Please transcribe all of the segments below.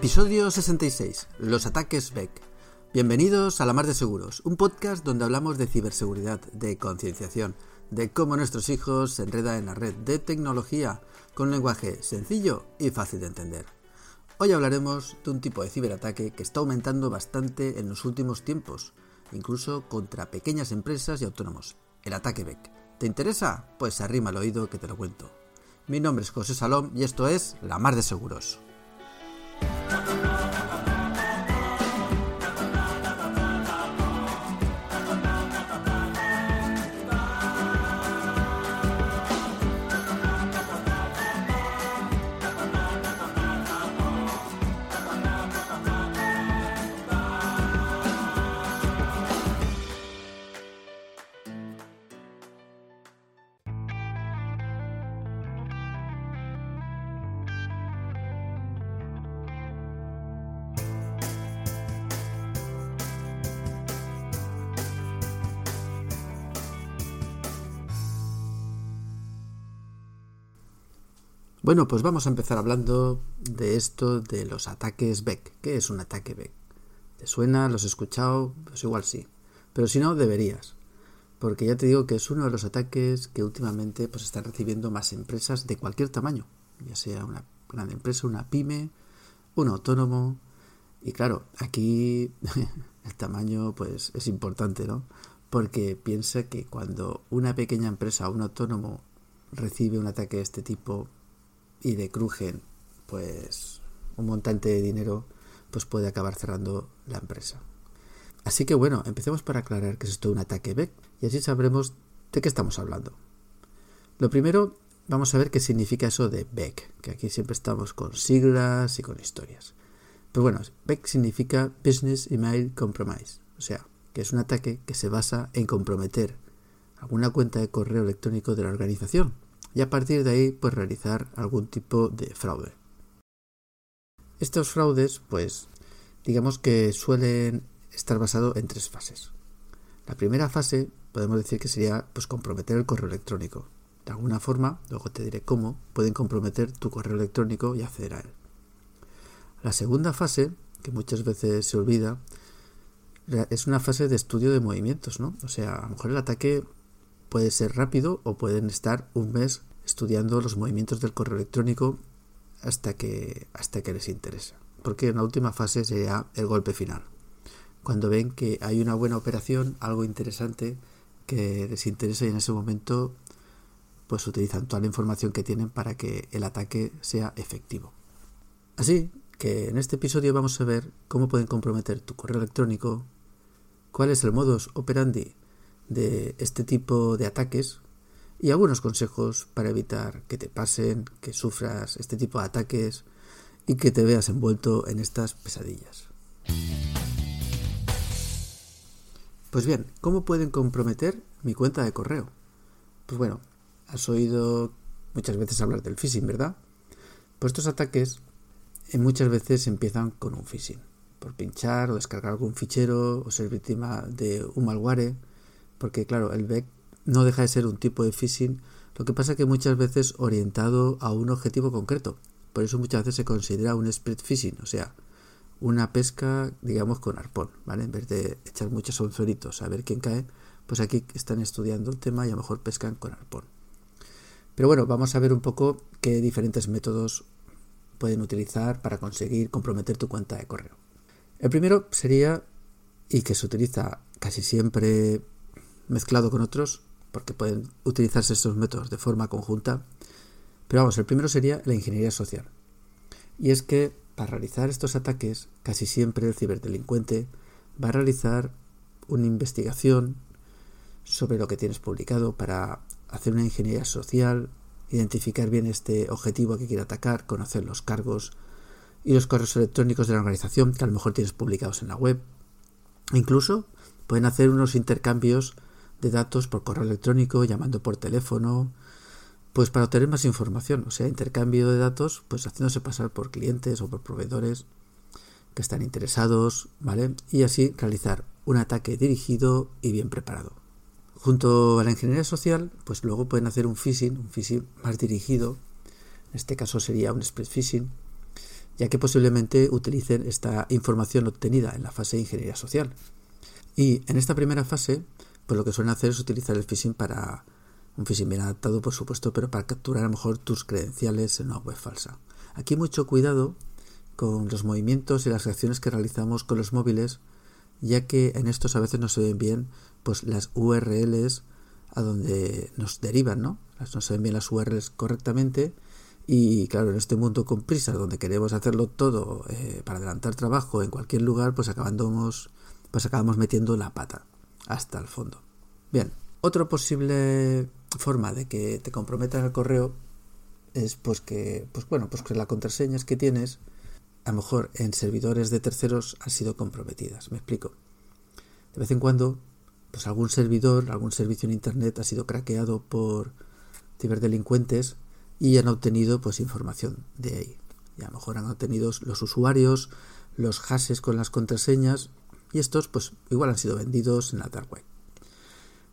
Episodio 66. Los ataques Beck. Bienvenidos a La Mar de Seguros, un podcast donde hablamos de ciberseguridad, de concienciación, de cómo nuestros hijos se enredan en la red, de tecnología, con lenguaje sencillo y fácil de entender. Hoy hablaremos de un tipo de ciberataque que está aumentando bastante en los últimos tiempos, incluso contra pequeñas empresas y autónomos, el ataque Beck. ¿Te interesa? Pues arrima el oído que te lo cuento. Mi nombre es José Salom y esto es La Mar de Seguros. Bueno, pues vamos a empezar hablando de esto de los ataques Beck. ¿Qué es un ataque Beck? ¿Te suena? ¿Los has escuchado? Pues igual sí. Pero si no, deberías. Porque ya te digo que es uno de los ataques que últimamente pues están recibiendo más empresas de cualquier tamaño. Ya sea una gran empresa, una pyme, un autónomo. Y claro, aquí el tamaño pues es importante, ¿no? Porque piensa que cuando una pequeña empresa o un autónomo recibe un ataque de este tipo, y de Krugen, pues un montante de dinero, pues puede acabar cerrando la empresa. Así que bueno, empecemos por aclarar que es esto un ataque Beck y así sabremos de qué estamos hablando. Lo primero, vamos a ver qué significa eso de Beck, que aquí siempre estamos con siglas y con historias. Pues bueno, Beck significa Business Email Compromise, o sea, que es un ataque que se basa en comprometer alguna cuenta de correo electrónico de la organización, y a partir de ahí pues realizar algún tipo de fraude. Estos fraudes pues digamos que suelen estar basados en tres fases. La primera fase podemos decir que sería pues comprometer el correo electrónico. De alguna forma, luego te diré cómo, pueden comprometer tu correo electrónico y acceder a él. La segunda fase, que muchas veces se olvida, es una fase de estudio de movimientos, ¿no? O sea, a lo mejor el ataque puede ser rápido o pueden estar un mes estudiando los movimientos del correo electrónico hasta que, hasta que les interesa. Porque en la última fase sería el golpe final. Cuando ven que hay una buena operación, algo interesante que les interesa y en ese momento pues utilizan toda la información que tienen para que el ataque sea efectivo. Así que en este episodio vamos a ver cómo pueden comprometer tu correo electrónico, cuál es el modus operandi de este tipo de ataques y algunos consejos para evitar que te pasen, que sufras este tipo de ataques y que te veas envuelto en estas pesadillas. Pues bien, ¿cómo pueden comprometer mi cuenta de correo? Pues bueno, has oído muchas veces hablar del phishing, ¿verdad? Pues estos ataques eh, muchas veces empiezan con un phishing, por pinchar o descargar algún fichero o ser víctima de un malware porque claro, el BEC no deja de ser un tipo de phishing, lo que pasa que muchas veces orientado a un objetivo concreto. Por eso muchas veces se considera un spread phishing, o sea, una pesca, digamos, con arpón, ¿vale? En vez de echar muchos anzuelitos a ver quién cae, pues aquí están estudiando el tema y a lo mejor pescan con arpón. Pero bueno, vamos a ver un poco qué diferentes métodos pueden utilizar para conseguir comprometer tu cuenta de correo. El primero sería, y que se utiliza casi siempre mezclado con otros, porque pueden utilizarse estos métodos de forma conjunta. Pero vamos, el primero sería la ingeniería social. Y es que para realizar estos ataques, casi siempre el ciberdelincuente va a realizar una investigación sobre lo que tienes publicado para hacer una ingeniería social, identificar bien este objetivo que quiere atacar, conocer los cargos y los correos electrónicos de la organización que a lo mejor tienes publicados en la web. Incluso pueden hacer unos intercambios de datos por correo electrónico, llamando por teléfono, pues para obtener más información, o sea, intercambio de datos, pues haciéndose pasar por clientes o por proveedores que están interesados, ¿vale? Y así realizar un ataque dirigido y bien preparado. Junto a la ingeniería social, pues luego pueden hacer un phishing, un phishing más dirigido, en este caso sería un spread phishing, ya que posiblemente utilicen esta información obtenida en la fase de ingeniería social. Y en esta primera fase, pues lo que suelen hacer es utilizar el phishing para un phishing bien adaptado, por supuesto, pero para capturar a lo mejor tus credenciales en una web falsa. Aquí mucho cuidado con los movimientos y las acciones que realizamos con los móviles, ya que en estos a veces no se ven bien pues las URLs a donde nos derivan, ¿no? No se ven bien las URLs correctamente y claro, en este mundo con prisas donde queremos hacerlo todo eh, para adelantar trabajo en cualquier lugar, pues pues acabamos metiendo la pata hasta el fondo. Bien, otra posible forma de que te comprometan el correo es pues que, pues bueno, pues que las contraseñas que tienes, a lo mejor en servidores de terceros han sido comprometidas. Me explico. De vez en cuando, pues algún servidor, algún servicio en internet ha sido craqueado por ciberdelincuentes y han obtenido pues información de ahí. Y a lo mejor han obtenido los usuarios, los hashes con las contraseñas y estos pues igual han sido vendidos en la dark web.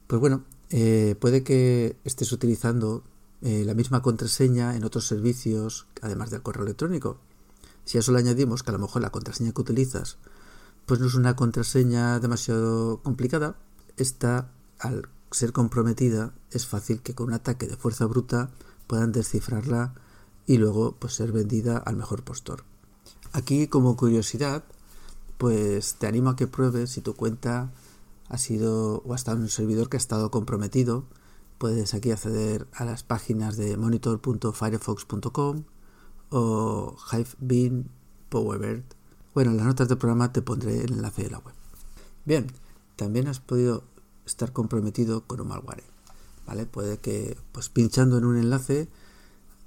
Pues bueno, eh, puede que estés utilizando eh, la misma contraseña en otros servicios además del correo electrónico. Si a eso le añadimos que a lo mejor la contraseña que utilizas pues no es una contraseña demasiado complicada, esta al ser comprometida es fácil que con un ataque de fuerza bruta puedan descifrarla y luego pues ser vendida al mejor postor. Aquí como curiosidad, pues te animo a que pruebes si tu cuenta ha sido o ha estado en un servidor que ha estado comprometido. Puedes aquí acceder a las páginas de monitor.firefox.com o Hivebean Powerbird. Bueno, en las notas del programa te pondré el enlace de la web. Bien, también has podido estar comprometido con un malware. ¿vale? Puede que pues pinchando en un enlace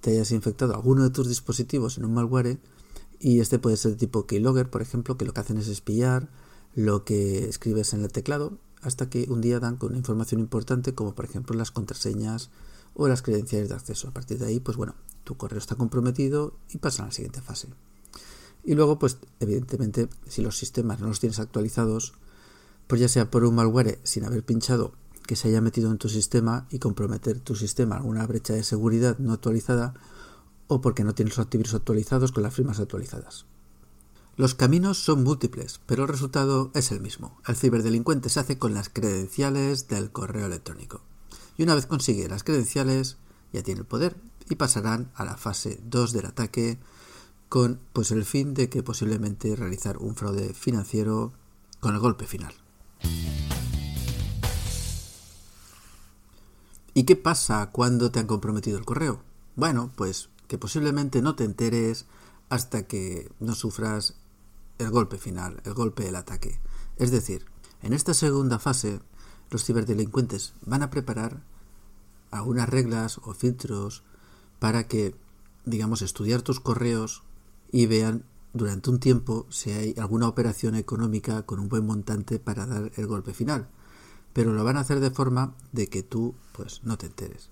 te hayas infectado alguno de tus dispositivos en un malware y este puede ser de tipo keylogger, por ejemplo, que lo que hacen es espiar lo que escribes en el teclado hasta que un día dan con información importante como por ejemplo las contraseñas o las credenciales de acceso. A partir de ahí, pues bueno, tu correo está comprometido y pasan a la siguiente fase. Y luego, pues evidentemente, si los sistemas no los tienes actualizados, pues ya sea por un malware sin haber pinchado que se haya metido en tu sistema y comprometer tu sistema alguna brecha de seguridad no actualizada o porque no tienes los antivirus actualizados con las firmas actualizadas. Los caminos son múltiples, pero el resultado es el mismo. El ciberdelincuente se hace con las credenciales del correo electrónico. Y una vez consigue las credenciales, ya tiene el poder y pasarán a la fase 2 del ataque con pues el fin de que posiblemente realizar un fraude financiero con el golpe final. ¿Y qué pasa cuando te han comprometido el correo? Bueno, pues que posiblemente no te enteres hasta que no sufras el golpe final, el golpe del ataque. Es decir, en esta segunda fase, los ciberdelincuentes van a preparar algunas reglas o filtros para que, digamos, estudiar tus correos y vean durante un tiempo si hay alguna operación económica con un buen montante para dar el golpe final pero lo van a hacer de forma de que tú pues no te enteres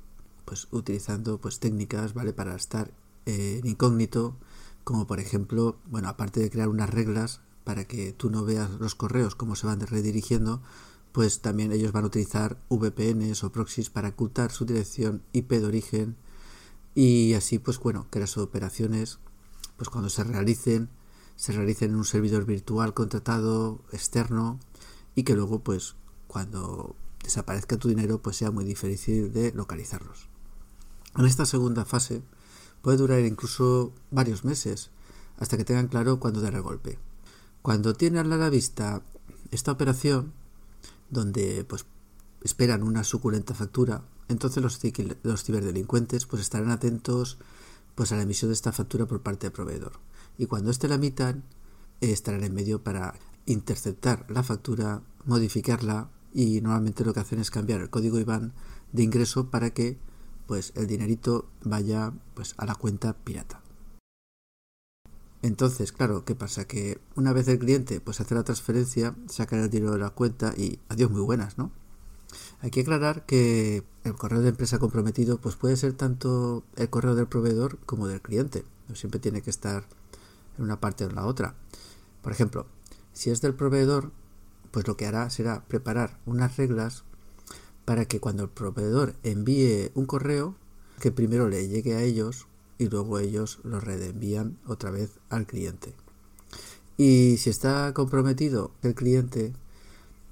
pues utilizando pues técnicas vale para estar en incógnito como por ejemplo bueno aparte de crear unas reglas para que tú no veas los correos cómo se van redirigiendo pues también ellos van a utilizar VPNs o proxies para ocultar su dirección IP de origen y así pues bueno que las operaciones pues cuando se realicen se realicen en un servidor virtual contratado externo y que luego pues cuando desaparezca tu dinero, pues sea muy difícil de localizarlos. En esta segunda fase puede durar incluso varios meses hasta que tengan claro cuándo dar el golpe. Cuando tienen a la vista esta operación, donde pues esperan una suculenta factura, entonces los, ciberdelincuentes pues estarán atentos pues a la emisión de esta factura por parte del proveedor. Y cuando éste la emitan, estarán en medio para interceptar la factura, modificarla y normalmente lo que hacen es cambiar el código IBAN de ingreso para que pues el dinerito vaya pues a la cuenta pirata. Entonces, claro, ¿qué pasa? Que una vez el cliente pues hace la transferencia, saca el dinero de la cuenta y adiós muy buenas, ¿no? Hay que aclarar que el correo de empresa comprometido pues puede ser tanto el correo del proveedor como del cliente. No siempre tiene que estar en una parte o en la otra. Por ejemplo, si es del proveedor, pues lo que hará será preparar unas reglas para que cuando el proveedor envíe un correo, que primero le llegue a ellos y luego ellos lo reenvían otra vez al cliente. Y si está comprometido el cliente,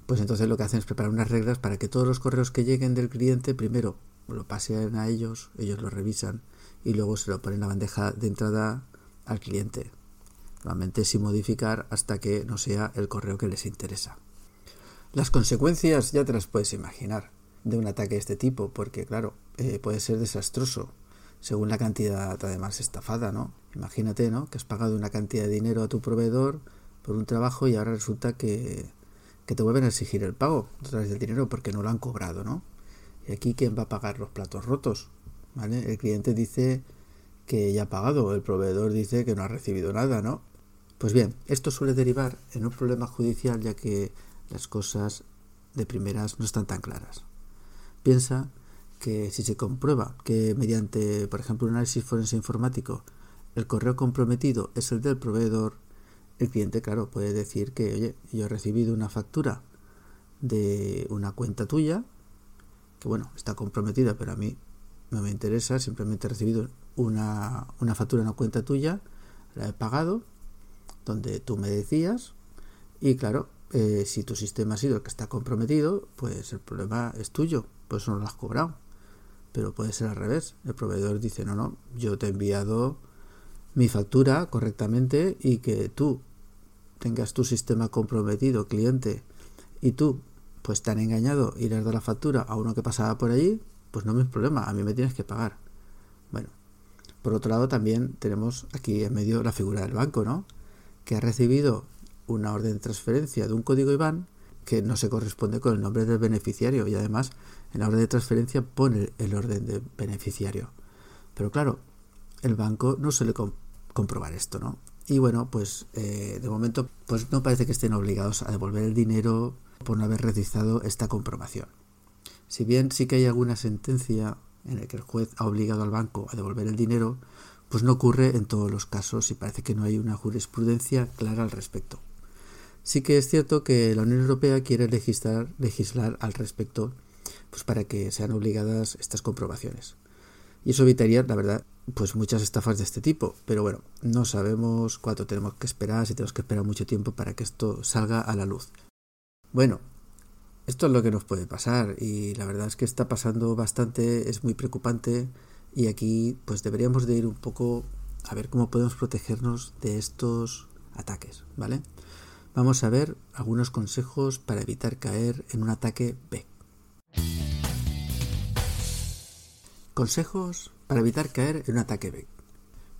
pues entonces lo que hacen es preparar unas reglas para que todos los correos que lleguen del cliente primero lo pasen a ellos, ellos lo revisan y luego se lo ponen en la bandeja de entrada al cliente. Normalmente sin modificar hasta que no sea el correo que les interesa. Las consecuencias ya te las puedes imaginar de un ataque de este tipo, porque claro, eh, puede ser desastroso según la cantidad además estafada, ¿no? Imagínate, ¿no? Que has pagado una cantidad de dinero a tu proveedor por un trabajo y ahora resulta que, que te vuelven a exigir el pago a través del dinero porque no lo han cobrado, ¿no? Y aquí, ¿quién va a pagar los platos rotos? ¿Vale? El cliente dice que ya ha pagado, el proveedor dice que no ha recibido nada, ¿no? Pues bien, esto suele derivar en un problema judicial ya que las cosas de primeras no están tan claras. Piensa que si se comprueba que mediante, por ejemplo, un análisis forense informático, el correo comprometido es el del proveedor, el cliente, claro, puede decir que, oye, yo he recibido una factura de una cuenta tuya, que bueno, está comprometida, pero a mí no me interesa, simplemente he recibido una, una factura en una cuenta tuya, la he pagado, donde tú me decías, y claro, eh, si tu sistema ha sido el que está comprometido, pues el problema es tuyo, pues no lo has cobrado pero puede ser al revés. El proveedor dice, no, no, yo te he enviado mi factura correctamente y que tú tengas tu sistema comprometido, cliente, y tú pues te han engañado y le has dado la factura a uno que pasaba por allí, pues no es problema, a mí me tienes que pagar. Bueno, por otro lado también tenemos aquí en medio la figura del banco, ¿no? Que ha recibido una orden de transferencia de un código IBAN que no se corresponde con el nombre del beneficiario y además en la orden de transferencia pone el orden de beneficiario. Pero claro, el banco no suele comprobar esto, ¿no? Y bueno, pues eh, de momento pues no parece que estén obligados a devolver el dinero por no haber realizado esta comprobación. Si bien sí que hay alguna sentencia en la que el juez ha obligado al banco a devolver el dinero, pues no ocurre en todos los casos y parece que no hay una jurisprudencia clara al respecto. Sí que es cierto que la Unión Europea quiere legislar, legislar al respecto pues para que sean obligadas estas comprobaciones. Y eso evitaría, la verdad, pues muchas estafas de este tipo. Pero bueno, no sabemos cuánto tenemos que esperar, si tenemos que esperar mucho tiempo para que esto salga a la luz. Bueno, esto es lo que nos puede pasar y la verdad es que está pasando bastante, es muy preocupante y aquí pues deberíamos de ir un poco a ver cómo podemos protegernos de estos ataques, ¿vale? Vamos a ver algunos consejos para evitar caer en un ataque B. Consejos para evitar caer en un ataque B.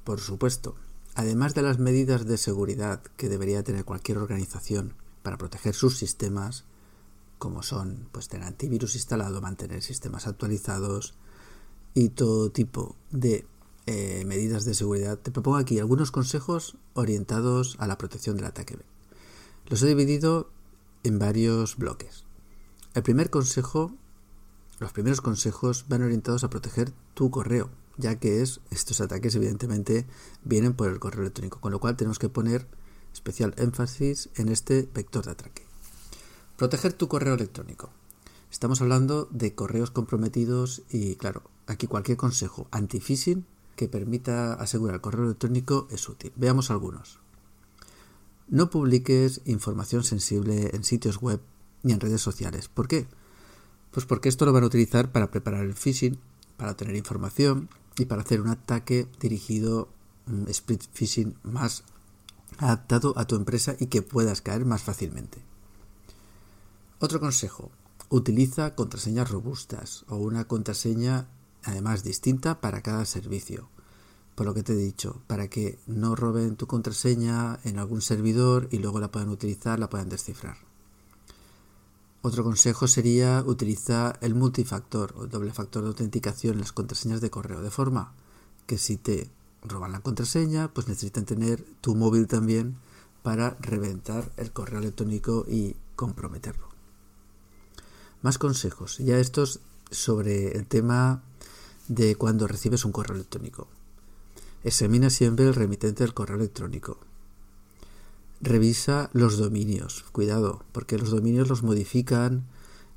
Por supuesto, además de las medidas de seguridad que debería tener cualquier organización para proteger sus sistemas, como son pues tener antivirus instalado, mantener sistemas actualizados y todo tipo de eh, medidas de seguridad, te propongo aquí algunos consejos orientados a la protección del ataque B. Los he dividido en varios bloques. El primer consejo, los primeros consejos van orientados a proteger tu correo, ya que es estos ataques evidentemente vienen por el correo electrónico, con lo cual tenemos que poner especial énfasis en este vector de ataque. Proteger tu correo electrónico. Estamos hablando de correos comprometidos y claro, aquí cualquier consejo anti-phishing que permita asegurar el correo electrónico es útil. Veamos algunos. No publiques información sensible en sitios web ni en redes sociales. ¿Por qué? Pues porque esto lo van a utilizar para preparar el phishing, para obtener información y para hacer un ataque dirigido, un split phishing más adaptado a tu empresa y que puedas caer más fácilmente. Otro consejo, utiliza contraseñas robustas o una contraseña además distinta para cada servicio por lo que te he dicho, para que no roben tu contraseña en algún servidor y luego la puedan utilizar, la puedan descifrar. Otro consejo sería utilizar el multifactor o doble factor de autenticación en las contraseñas de correo, de forma que si te roban la contraseña, pues necesitan tener tu móvil también para reventar el correo electrónico y comprometerlo. Más consejos, ya estos sobre el tema de cuando recibes un correo electrónico. Examina siempre el remitente del correo electrónico. Revisa los dominios. Cuidado, porque los dominios los modifican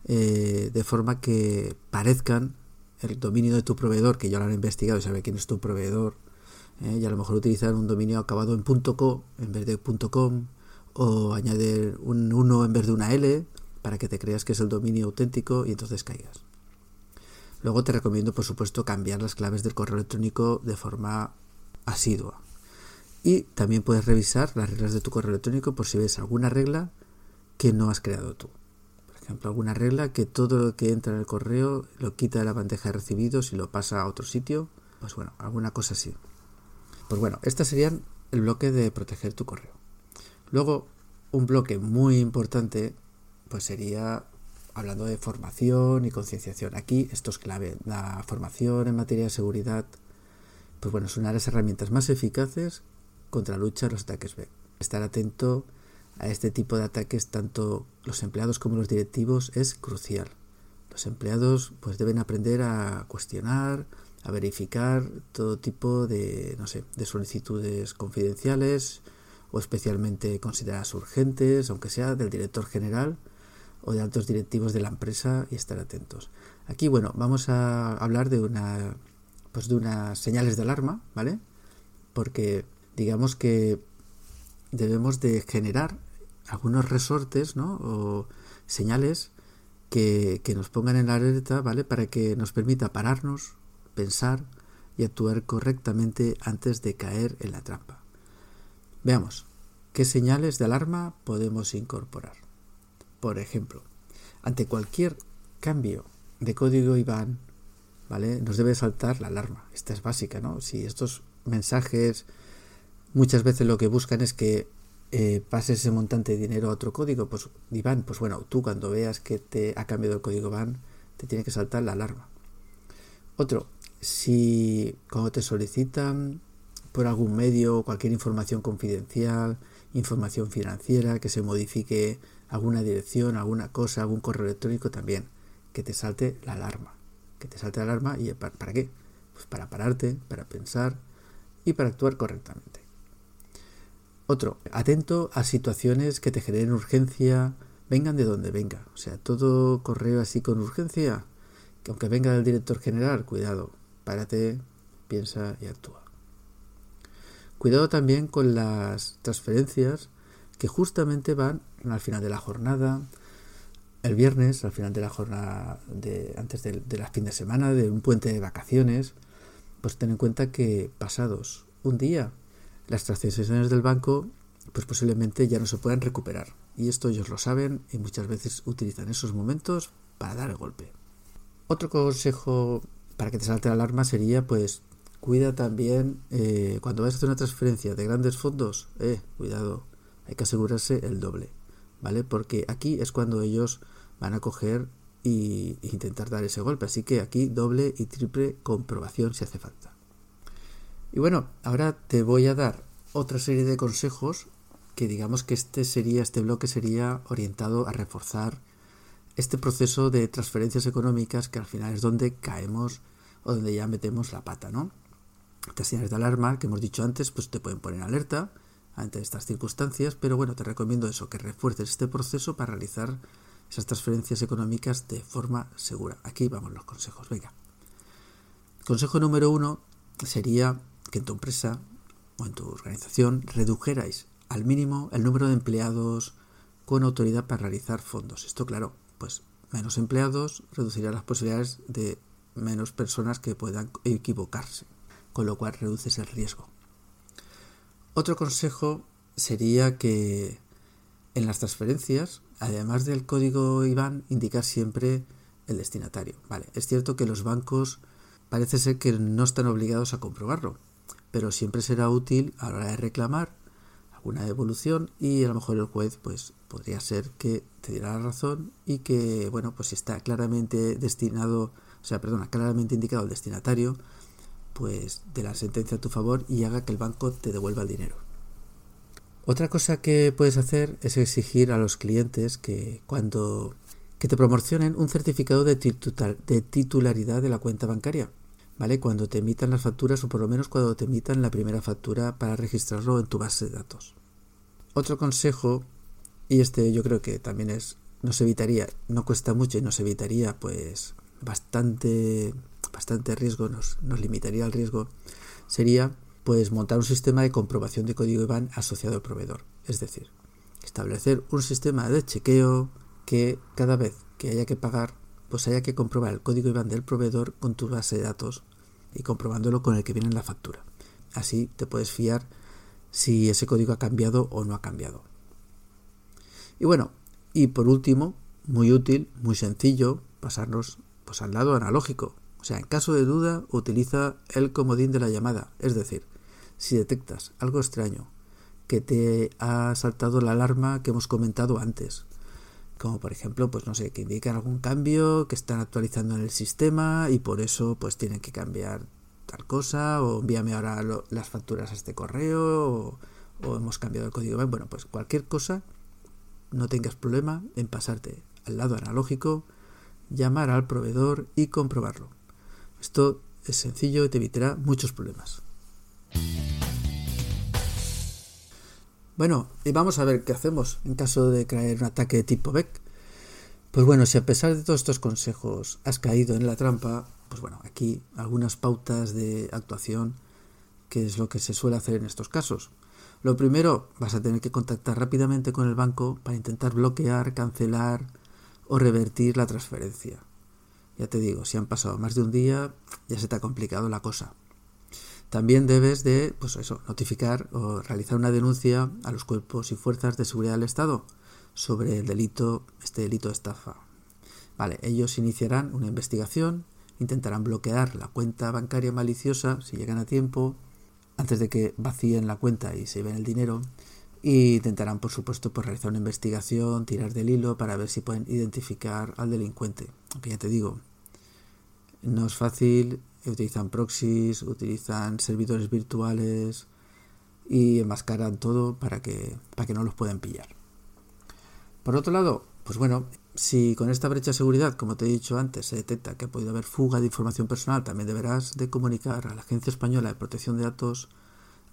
eh, de forma que parezcan el dominio de tu proveedor, que ya lo han investigado y sabe quién es tu proveedor, ¿eh? y a lo mejor utilizar un dominio acabado en .co en vez de .com o añadir un 1 en vez de una L para que te creas que es el dominio auténtico y entonces caigas. Luego te recomiendo, por supuesto, cambiar las claves del correo electrónico de forma asidua. Y también puedes revisar las reglas de tu correo electrónico por si ves alguna regla que no has creado tú. Por ejemplo, alguna regla que todo lo que entra en el correo lo quita de la bandeja de recibidos y lo pasa a otro sitio. Pues bueno, alguna cosa así. Pues bueno, estas serían el bloque de proteger tu correo. Luego, un bloque muy importante, pues sería hablando de formación y concienciación. Aquí esto es clave. La formación en materia de seguridad, pues bueno, es una de las herramientas más eficaces contra la lucha de los ataques B. Estar atento a este tipo de ataques, tanto los empleados como los directivos, es crucial. Los empleados pues deben aprender a cuestionar, a verificar todo tipo de, no sé, de solicitudes confidenciales o especialmente consideradas urgentes, aunque sea del director general o de altos directivos de la empresa y estar atentos. Aquí, bueno, vamos a hablar de una pues de unas señales de alarma, ¿vale? Porque digamos que debemos de generar algunos resortes, ¿no? O señales que, que nos pongan en alerta, ¿vale? Para que nos permita pararnos, pensar y actuar correctamente antes de caer en la trampa. Veamos, ¿qué señales de alarma podemos incorporar? Por ejemplo, ante cualquier cambio de código IBAN, ¿vale? Nos debe saltar la alarma. Esta es básica, ¿no? Si estos mensajes muchas veces lo que buscan es que eh, pases ese montante de dinero a otro código, pues IBAN, pues bueno, tú cuando veas que te ha cambiado el código IBAN, te tiene que saltar la alarma. Otro, si cuando te solicitan por algún medio cualquier información confidencial, información financiera, que se modifique alguna dirección, alguna cosa, algún correo electrónico también, que te salte la alarma. Que te salte la alarma y ¿para, qué? Pues para pararte, para pensar y para actuar correctamente. Otro, atento a situaciones que te generen urgencia, vengan de donde venga. O sea, todo correo así con urgencia, que aunque venga del director general, cuidado, párate, piensa y actúa. Cuidado también con las transferencias que justamente van al final de la jornada, el viernes, al final de la jornada antes de, fin de semana, de un puente de vacaciones, pues ten en cuenta que pasados un día las transacciones del banco pues posiblemente ya no se puedan recuperar. Y esto ellos lo saben y muchas veces utilizan esos momentos para dar el golpe. Otro consejo para que te salte la alarma sería pues cuida también eh, cuando vas a hacer una transferencia de grandes fondos, eh, cuidado, hay que asegurarse el doble, ¿vale? Porque aquí es cuando ellos van a coger y, intentar dar ese golpe. Así que aquí doble y triple comprobación si hace falta. Y bueno, ahora te voy a dar otra serie de consejos que digamos que este sería, este bloque sería orientado a reforzar este proceso de transferencias económicas que al final es donde caemos o donde ya metemos la pata, ¿no? Estas señales de alarma que hemos dicho antes, pues te pueden poner alerta, ante estas circunstancias, pero bueno, te recomiendo eso, que refuerces este proceso para realizar esas transferencias económicas de forma segura. Aquí vamos los consejos, venga. Consejo número uno sería que en tu empresa o en tu organización redujerais al mínimo el número de empleados con autoridad para realizar fondos. Esto, claro, pues menos empleados reducirá las posibilidades de menos personas que puedan equivocarse, con lo cual reduces el riesgo. Otro consejo sería que en las transferencias, además del código IBAN, indicar siempre el destinatario. Vale, es cierto que los bancos parece ser que no están obligados a comprobarlo, pero siempre será útil a la hora de reclamar alguna devolución y a lo mejor el juez pues podría ser que te diera la razón y que bueno pues si está claramente destinado o sea perdona claramente indicado el destinatario pues de la sentencia a tu favor y haga que el banco te devuelva el dinero. Otra cosa que puedes hacer es exigir a los clientes que cuando que te proporcionen un certificado de, de titularidad de la cuenta bancaria, ¿vale? Cuando te emitan las facturas o por lo menos cuando te emitan la primera factura para registrarlo en tu base de datos. Otro consejo, y este yo creo que también es, nos evitaría, no cuesta mucho y nos evitaría pues bastante bastante riesgo, nos, nos limitaría el riesgo, sería pues montar un sistema de comprobación de código IBAN asociado al proveedor. Es decir, establecer un sistema de chequeo que cada vez que haya que pagar, pues haya que comprobar el código IBAN del proveedor con tu base de datos y comprobándolo con el que viene en la factura. Así te puedes fiar si ese código ha cambiado o no ha cambiado. Y bueno, y por último, muy útil, muy sencillo, pasarnos pues, al lado analógico. O sea, en caso de duda, utiliza el comodín de la llamada. Es decir, si detectas algo extraño, que te ha saltado la alarma que hemos comentado antes, como por ejemplo, pues no sé, que indican algún cambio, que están actualizando en el sistema y por eso pues tienen que cambiar tal cosa, o envíame ahora las facturas a este correo, o, o hemos cambiado el código. Bueno, pues cualquier cosa, no tengas problema en pasarte al lado analógico, llamar al proveedor y comprobarlo. Esto es sencillo y te evitará muchos problemas. Bueno, y vamos a ver qué hacemos en caso de caer un ataque de tipo Beck. Pues bueno, si a pesar de todos estos consejos has caído en la trampa, pues bueno, aquí algunas pautas de actuación, que es lo que se suele hacer en estos casos. Lo primero, vas a tener que contactar rápidamente con el banco para intentar bloquear, cancelar o revertir la transferencia. Ya te digo, si han pasado más de un día, ya se te ha complicado la cosa. También debes de, pues eso, notificar o realizar una denuncia a los cuerpos y fuerzas de seguridad del Estado sobre el delito, este delito de estafa. Vale, ellos iniciarán una investigación, intentarán bloquear la cuenta bancaria maliciosa si llegan a tiempo, antes de que vacíen la cuenta y se lleven el dinero, y intentarán, por supuesto, pues, realizar una investigación, tirar del hilo para ver si pueden identificar al delincuente. Aunque ya te digo, no es fácil utilizan proxies, utilizan servidores virtuales y enmascaran todo para que, para que no los puedan pillar. Por otro lado, pues bueno, si con esta brecha de seguridad, como te he dicho antes, se detecta que ha podido haber fuga de información personal, también deberás de comunicar a la Agencia Española de Protección de Datos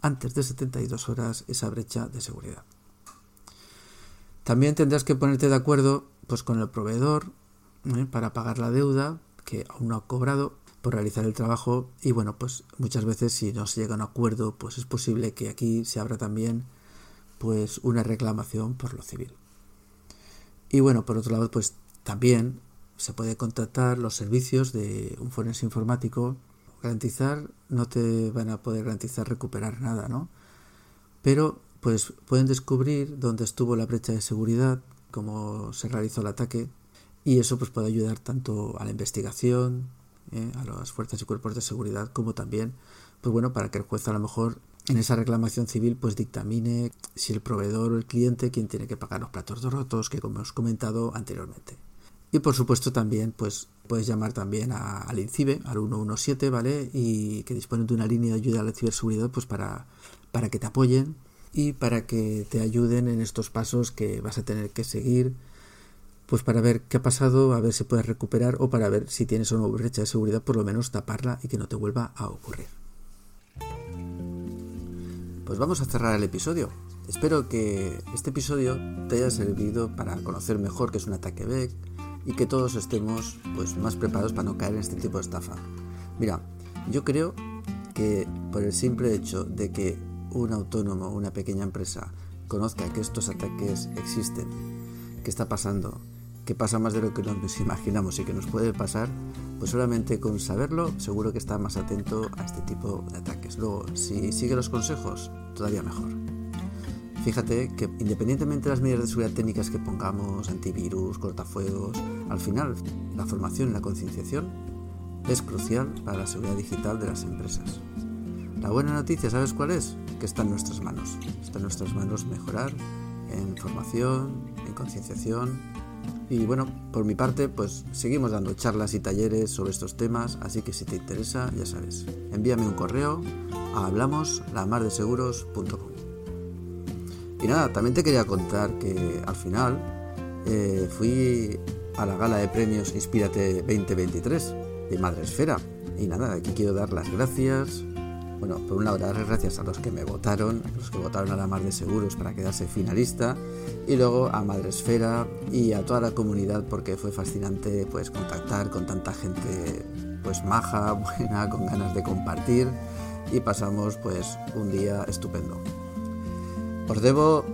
antes de 72 horas esa brecha de seguridad. También tendrás que ponerte de acuerdo pues, con el proveedor ¿eh? para pagar la deuda que aún no ha cobrado por realizar el trabajo y bueno pues muchas veces si no se llega a un acuerdo pues es posible que aquí se abra también pues una reclamación por lo civil. Y bueno por otro lado pues también se puede contratar los servicios de un forense informático. Garantizar no te van a poder garantizar recuperar nada no pero pues pueden descubrir dónde estuvo la brecha de seguridad cómo se realizó el ataque y eso pues puede ayudar tanto a la investigación, eh, a las fuerzas y cuerpos de seguridad, como también, pues bueno, para que el juez a lo mejor en esa reclamación civil pues dictamine si el proveedor o el cliente quien tiene que pagar los platos rotos que como hemos comentado anteriormente. Y por supuesto también pues puedes llamar también al INCIBE, al 117, ¿vale? Y que disponen de una línea de ayuda a la ciberseguridad pues para, para que te apoyen y para que te ayuden en estos pasos que vas a tener que seguir pues para ver qué ha pasado, a ver si puedes recuperar o para ver si tienes una brecha de seguridad, por lo menos taparla y que no te vuelva a ocurrir. Pues vamos a cerrar el episodio. Espero que este episodio te haya servido para conocer mejor qué es un ataque BEC y que todos estemos pues, más preparados para no caer en este tipo de estafa. Mira, yo creo que por el simple hecho de que un autónomo, una pequeña empresa, conozca que estos ataques existen, qué está pasando, que pasa más de lo que nos imaginamos y que nos puede pasar, pues solamente con saberlo seguro que está más atento a este tipo de ataques. Luego, si sigue los consejos, todavía mejor. Fíjate que independientemente de las medidas de seguridad técnicas que pongamos, antivirus, cortafuegos, al final la formación y la concienciación es crucial para la seguridad digital de las empresas. La buena noticia, ¿sabes cuál es? Que está en nuestras manos. Está en nuestras manos mejorar en formación, en concienciación y bueno, por mi parte, pues seguimos dando charlas y talleres sobre estos temas, así que si te interesa, ya sabes, envíame un correo a hablamoslamardeseguros.com. Y nada, también te quería contar que al final eh, fui a la gala de premios Inspírate 2023 de Madresfera. Y nada, aquí quiero dar las gracias bueno, por un lado dar gracias a los que me votaron, a los que votaron a la Mar de Seguros para quedarse finalista, y luego a Madresfera y a toda la comunidad porque fue fascinante pues contactar con tanta gente pues maja, buena, con ganas de compartir y pasamos pues un día estupendo. Os debo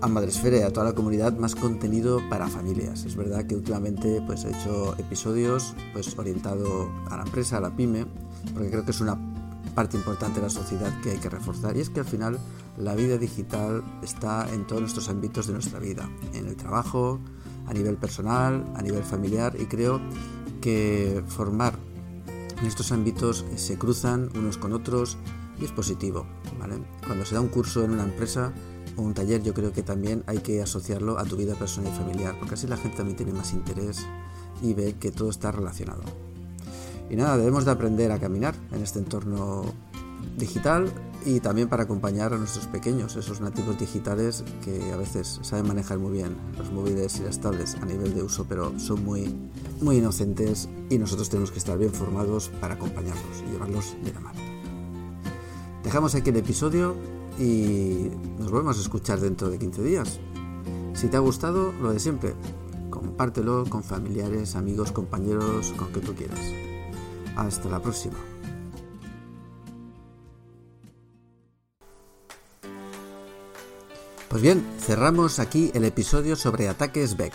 a Madresfera y a toda la comunidad más contenido para familias. Es verdad que últimamente pues he hecho episodios pues orientado a la empresa, a la pyme, porque creo que es una parte importante de la sociedad que hay que reforzar y es que al final la vida digital está en todos nuestros ámbitos de nuestra vida, en el trabajo, a nivel personal, a nivel familiar y creo que formar en estos ámbitos se cruzan unos con otros y es positivo. Cuando se da un curso en una empresa o un taller yo creo que también hay que asociarlo a tu vida personal y familiar porque así la gente también tiene más interés y ve que todo está relacionado. Y nada, debemos de aprender a caminar en este entorno digital y también para acompañar a nuestros pequeños, esos nativos digitales que a veces saben manejar muy bien los móviles y las tablets a nivel de uso, pero son muy, muy inocentes y nosotros tenemos que estar bien formados para acompañarlos y llevarlos de la mano. Dejamos aquí el episodio y nos volvemos a escuchar dentro de 15 días. Si te ha gustado, lo de siempre, compártelo con familiares, amigos, compañeros, con que tú quieras. Hasta la próxima. Pues bien, cerramos aquí el episodio sobre ataques Beck.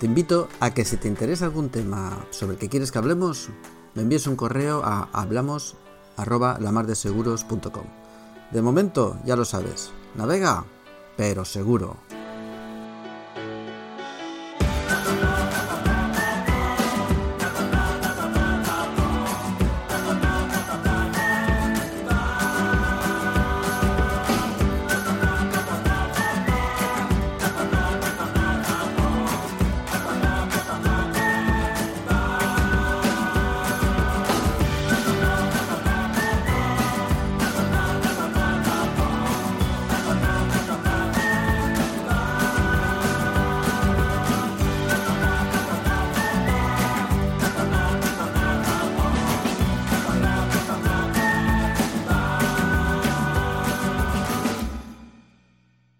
Te invito a que si te interesa algún tema sobre el que quieres que hablemos, me envíes un correo a hablamos@lamardeseguros.com. De momento, ya lo sabes, navega, pero seguro.